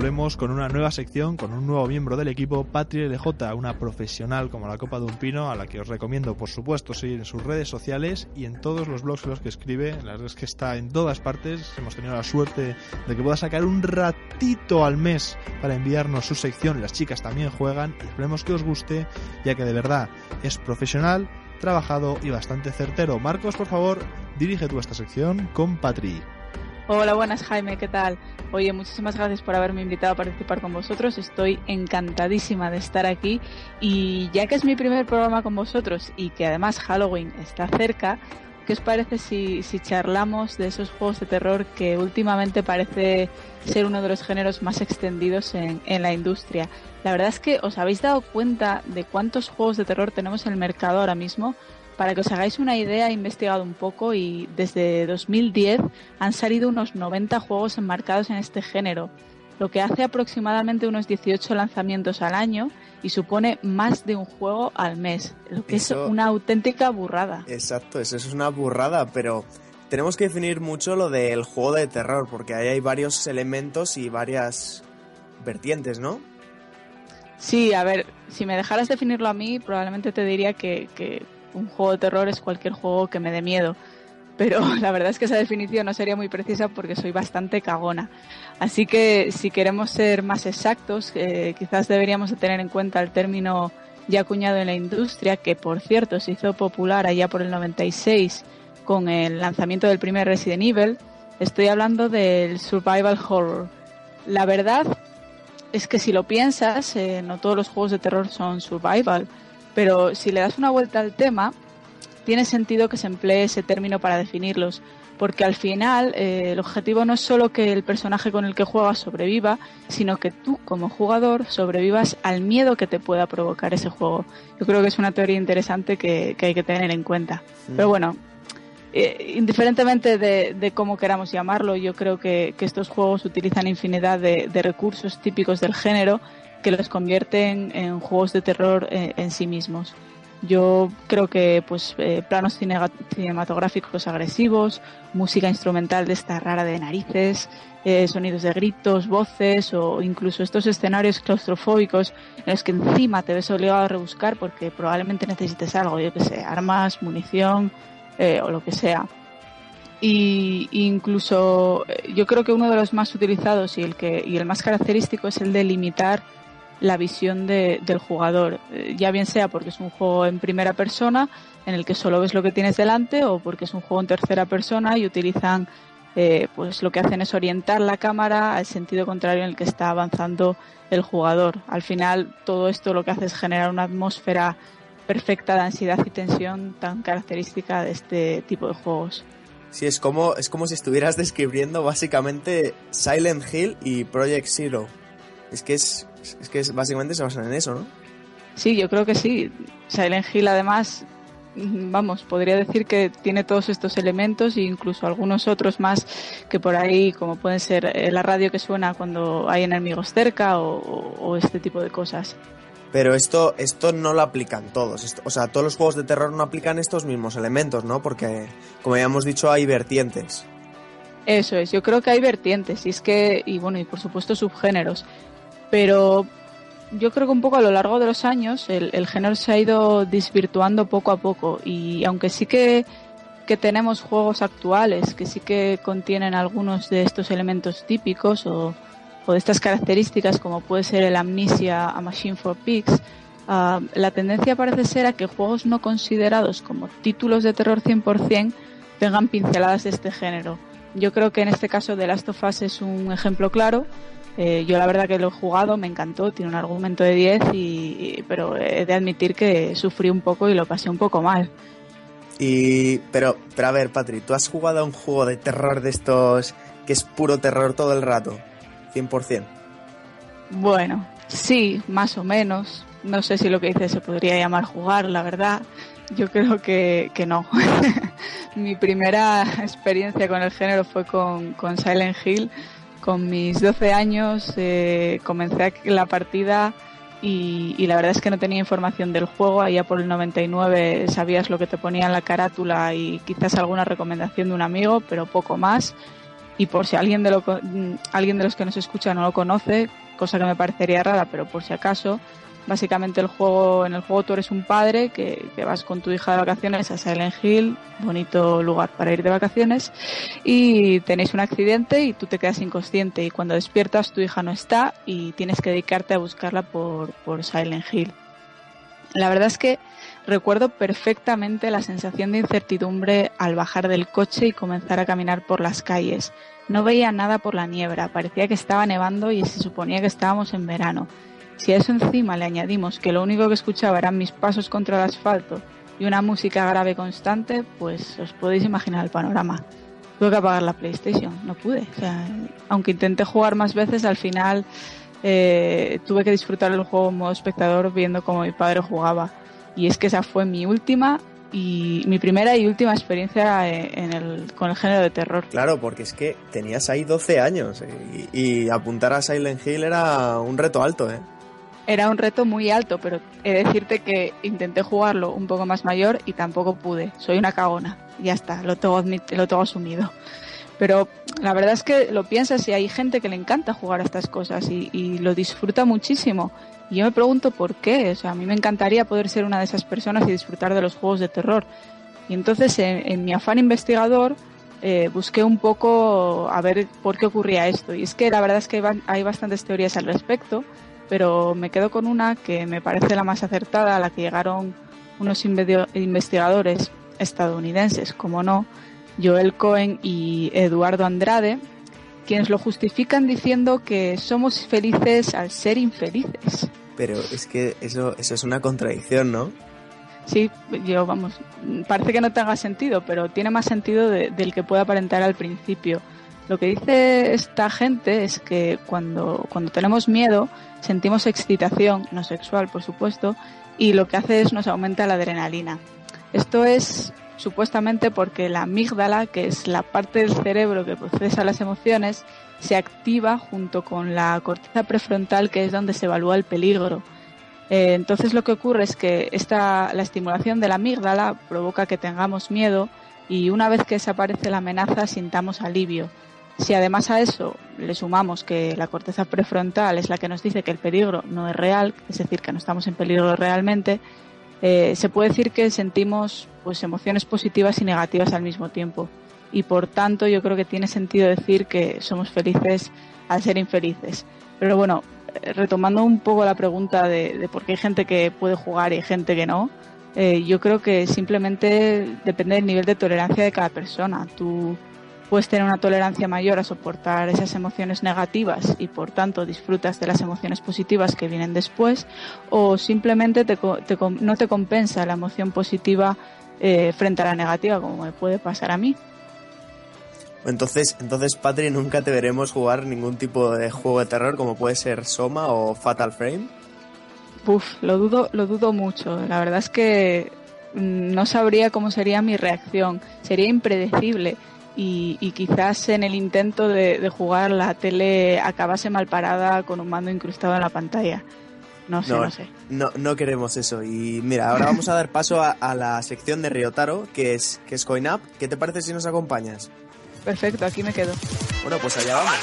volvemos con una nueva sección, con un nuevo miembro del equipo, Patri LJ, una profesional como la Copa de un Pino, a la que os recomiendo, por supuesto, seguir en sus redes sociales y en todos los blogs en los que escribe. La verdad es que está en todas partes. Hemos tenido la suerte de que pueda sacar un ratito al mes para enviarnos su sección. Las chicas también juegan y esperemos que os guste, ya que de verdad es profesional, trabajado y bastante certero. Marcos, por favor, dirige tú esta sección con Patri. Hola, buenas Jaime, ¿qué tal? Oye, muchísimas gracias por haberme invitado a participar con vosotros. Estoy encantadísima de estar aquí y ya que es mi primer programa con vosotros y que además Halloween está cerca, ¿qué os parece si, si charlamos de esos juegos de terror que últimamente parece ser uno de los géneros más extendidos en, en la industria? La verdad es que os habéis dado cuenta de cuántos juegos de terror tenemos en el mercado ahora mismo. Para que os hagáis una idea, he investigado un poco y desde 2010 han salido unos 90 juegos enmarcados en este género, lo que hace aproximadamente unos 18 lanzamientos al año y supone más de un juego al mes, lo que Eso- es una auténtica burrada. Exacto, eso es una burrada, pero tenemos que definir mucho lo del juego de terror, porque ahí hay varios elementos y varias vertientes, ¿no? Sí, a ver, si me dejaras definirlo a mí, probablemente te diría que, que un juego de terror es cualquier juego que me dé miedo. Pero la verdad es que esa definición no sería muy precisa porque soy bastante cagona. Así que si queremos ser más exactos, eh, quizás deberíamos de tener en cuenta el término ya acuñado en la industria, que por cierto se hizo popular allá por el 96 con el lanzamiento del primer Resident Evil. Estoy hablando del survival horror. La verdad es que si lo piensas, eh, no todos los juegos de terror son survival, pero si le das una vuelta al tema, tiene sentido que se emplee ese término para definirlos, porque al final eh, el objetivo no es solo que el personaje con el que juegas sobreviva, sino que tú como jugador sobrevivas al miedo que te pueda provocar ese juego. Yo creo que es una teoría interesante que, que hay que tener en cuenta. Pero bueno, eh, indiferentemente de, de cómo queramos llamarlo, yo creo que, que estos juegos utilizan infinidad de, de recursos típicos del género que los convierten en juegos de terror eh, en sí mismos. Yo creo que pues eh, planos cinematográficos agresivos, música instrumental de esta rara de narices, eh, sonidos de gritos, voces o incluso estos escenarios claustrofóbicos en los que encima te ves obligado a rebuscar porque probablemente necesites algo, yo que sé, armas, munición eh, o lo que sea. Y incluso yo creo que uno de los más utilizados y el que y el más característico es el de limitar la visión de- del jugador, Eh, ya bien sea porque es un juego en primera persona en el que solo ves lo que tienes delante o porque es un juego en tercera persona y utilizan eh, pues lo que hacen es orientar la cámara al sentido contrario en el que está avanzando el jugador. Al final todo esto lo que hace es generar una atmósfera perfecta de ansiedad y tensión tan característica de este tipo de juegos. Sí, es como, es como si estuvieras describiendo básicamente Silent Hill y Project Zero. Es que es, es que es, básicamente se basan en eso, ¿no? Sí, yo creo que sí. Silent Hill además, vamos, podría decir que tiene todos estos elementos e incluso algunos otros más que por ahí, como pueden ser eh, la radio que suena cuando hay enemigos cerca o, o- o este tipo de cosas. Pero esto, esto no lo aplican todos. Esto- o sea, todos los juegos de terror no aplican estos mismos elementos, ¿no? Porque, como ya hemos dicho, hay vertientes. Eso es, yo creo que hay vertientes y es que, y bueno, y por supuesto subgéneros, pero yo creo que un poco a lo largo de los años el, el género se ha ido desvirtuando poco a poco y aunque sí que, que tenemos juegos actuales que sí que contienen algunos de estos elementos típicos o, o de estas características como puede ser el Amnesia a Machine for Pigs, ah, la tendencia parece ser a que juegos no considerados como títulos de terror 100% tengan pinceladas de este género. Yo creo que en este caso The Last of Us es un ejemplo claro. Eh, yo la verdad que lo he jugado, me encantó, tiene un argumento de 10, y, y- pero he de admitir que sufrí un poco y lo pasé un poco mal. Y, pero, pero a ver, Patri, ¿tú has jugado a un juego de terror de estos que es puro terror todo el rato? 100%. Bueno, sí, más o menos. No sé si lo que dices se podría llamar jugar, la verdad. Yo creo que, que no. Mi primera experiencia con el género fue con, con Silent Hill. Con mis 12 años eh, comencé la partida y, y la verdad es que no tenía información del juego. Allá por el 99 sabías lo que te ponía en la carátula y quizás alguna recomendación de un amigo, pero poco más. Y por si alguien de, lo, mm, alguien de los que nos escucha no lo conoce, cosa que me parecería rara, pero por si acaso, básicamente el juego, en el juego tú eres un padre que, vas con tu hija de vacaciones a Silent Hill, bonito lugar para ir de vacaciones, y tenéis un accidente y tú te quedas inconsciente y cuando despiertas tu hija no está y tienes que dedicarte a buscarla por, por Silent Hill. La verdad es que recuerdo perfectamente la sensación de incertidumbre al bajar del coche y comenzar a caminar por las calles. No veía nada por la niebla, parecía que estaba nevando y se suponía que estábamos en verano. Si a eso encima le añadimos que lo único que escuchaba eran mis pasos contra el asfalto y una música grave constante, pues os podéis imaginar el panorama. Tuve que apagar la PlayStation, no pude. O sea, aunque intenté jugar más veces, al final eh, tuve que disfrutar el juego en modo espectador viendo cómo mi padre jugaba. Y es que esa fue mi última y mi primera y última experiencia en el, con el género de terror. Claro, porque es que tenías ahí 12 años eh, y, y, apuntar a Silent Hill era un reto alto, ¿eh? Era un reto muy alto, pero he de decirte que intenté jugarlo un poco más mayor y tampoco pude. Soy una cagona. Ya está, lo tengo, lo tengo asumido. Pero la verdad es que lo piensas y hay gente que le encanta jugar a estas cosas y, lo disfruta muchísimo. Y yo me pregunto por qué. O sea, a mí me encantaría poder ser una de esas personas y disfrutar de los juegos de terror. Y entonces, en, en mi afán investigador, eh, busqué un poco a ver por qué ocurría esto. Y es que la verdad es que hay bastantes teorías al respecto, pero me quedo con una que me parece la más acertada, a la que llegaron unos investigadores estadounidenses, como no, Joel Cohen y Eduardo Andrade, quienes lo justifican diciendo que somos felices al ser infelices. Pero es que eso, eso es una contradicción, ¿no? Sí, yo vamos, parece que no tenga sentido, pero tiene más sentido de, del que puede aparentar al principio. Lo que dice esta gente es que cuando, cuando tenemos miedo sentimos excitación, no sexual por supuesto, y lo que hace es nos aumenta la adrenalina. Esto es supuestamente porque la amígdala, que es la parte del cerebro que procesa las emociones, se activa junto con la corteza prefrontal, que es donde se evalúa el peligro. Eh, entonces lo que ocurre es que esta, la estimulación de la amígdala provoca que tengamos miedo y una vez que desaparece la amenaza sintamos alivio. Si además a eso le sumamos que la corteza prefrontal es la que nos dice que el peligro no es real, es decir, que no estamos en peligro realmente, eh, se puede decir que sentimos pues emociones positivas y negativas al mismo tiempo. Y por tanto yo creo que tiene sentido decir que somos felices al ser infelices. Pero bueno, eh, retomando un poco la pregunta de, por qué hay gente que puede jugar y hay gente que no, eh, yo creo que simplemente depende del nivel de tolerancia de cada persona. Tú puedes tener una tolerancia mayor a soportar esas emociones negativas y por tanto disfrutas de las emociones positivas que vienen después o simplemente te, te, no te compensa la emoción positiva eh, frente a la negativa como me puede pasar a mí. Entonces, entonces, Patri, nunca te veremos jugar ningún tipo de juego de terror como puede ser Soma o Fatal Frame. Uf, lo dudo, lo dudo mucho. La verdad es que mm, no sabría cómo sería mi reacción. Sería impredecible y, y quizás en el intento de, de, jugar la tele acabase mal parada con un mando incrustado en la pantalla. No sé, no, no sé. No, no, queremos eso. Y mira, ahora vamos a dar paso a, a, la sección de Ryotaro, que es, que es Coin Up. ¿Qué te parece si nos acompañas? Perfecto, aquí me quedo. Bueno, pues allá vamos.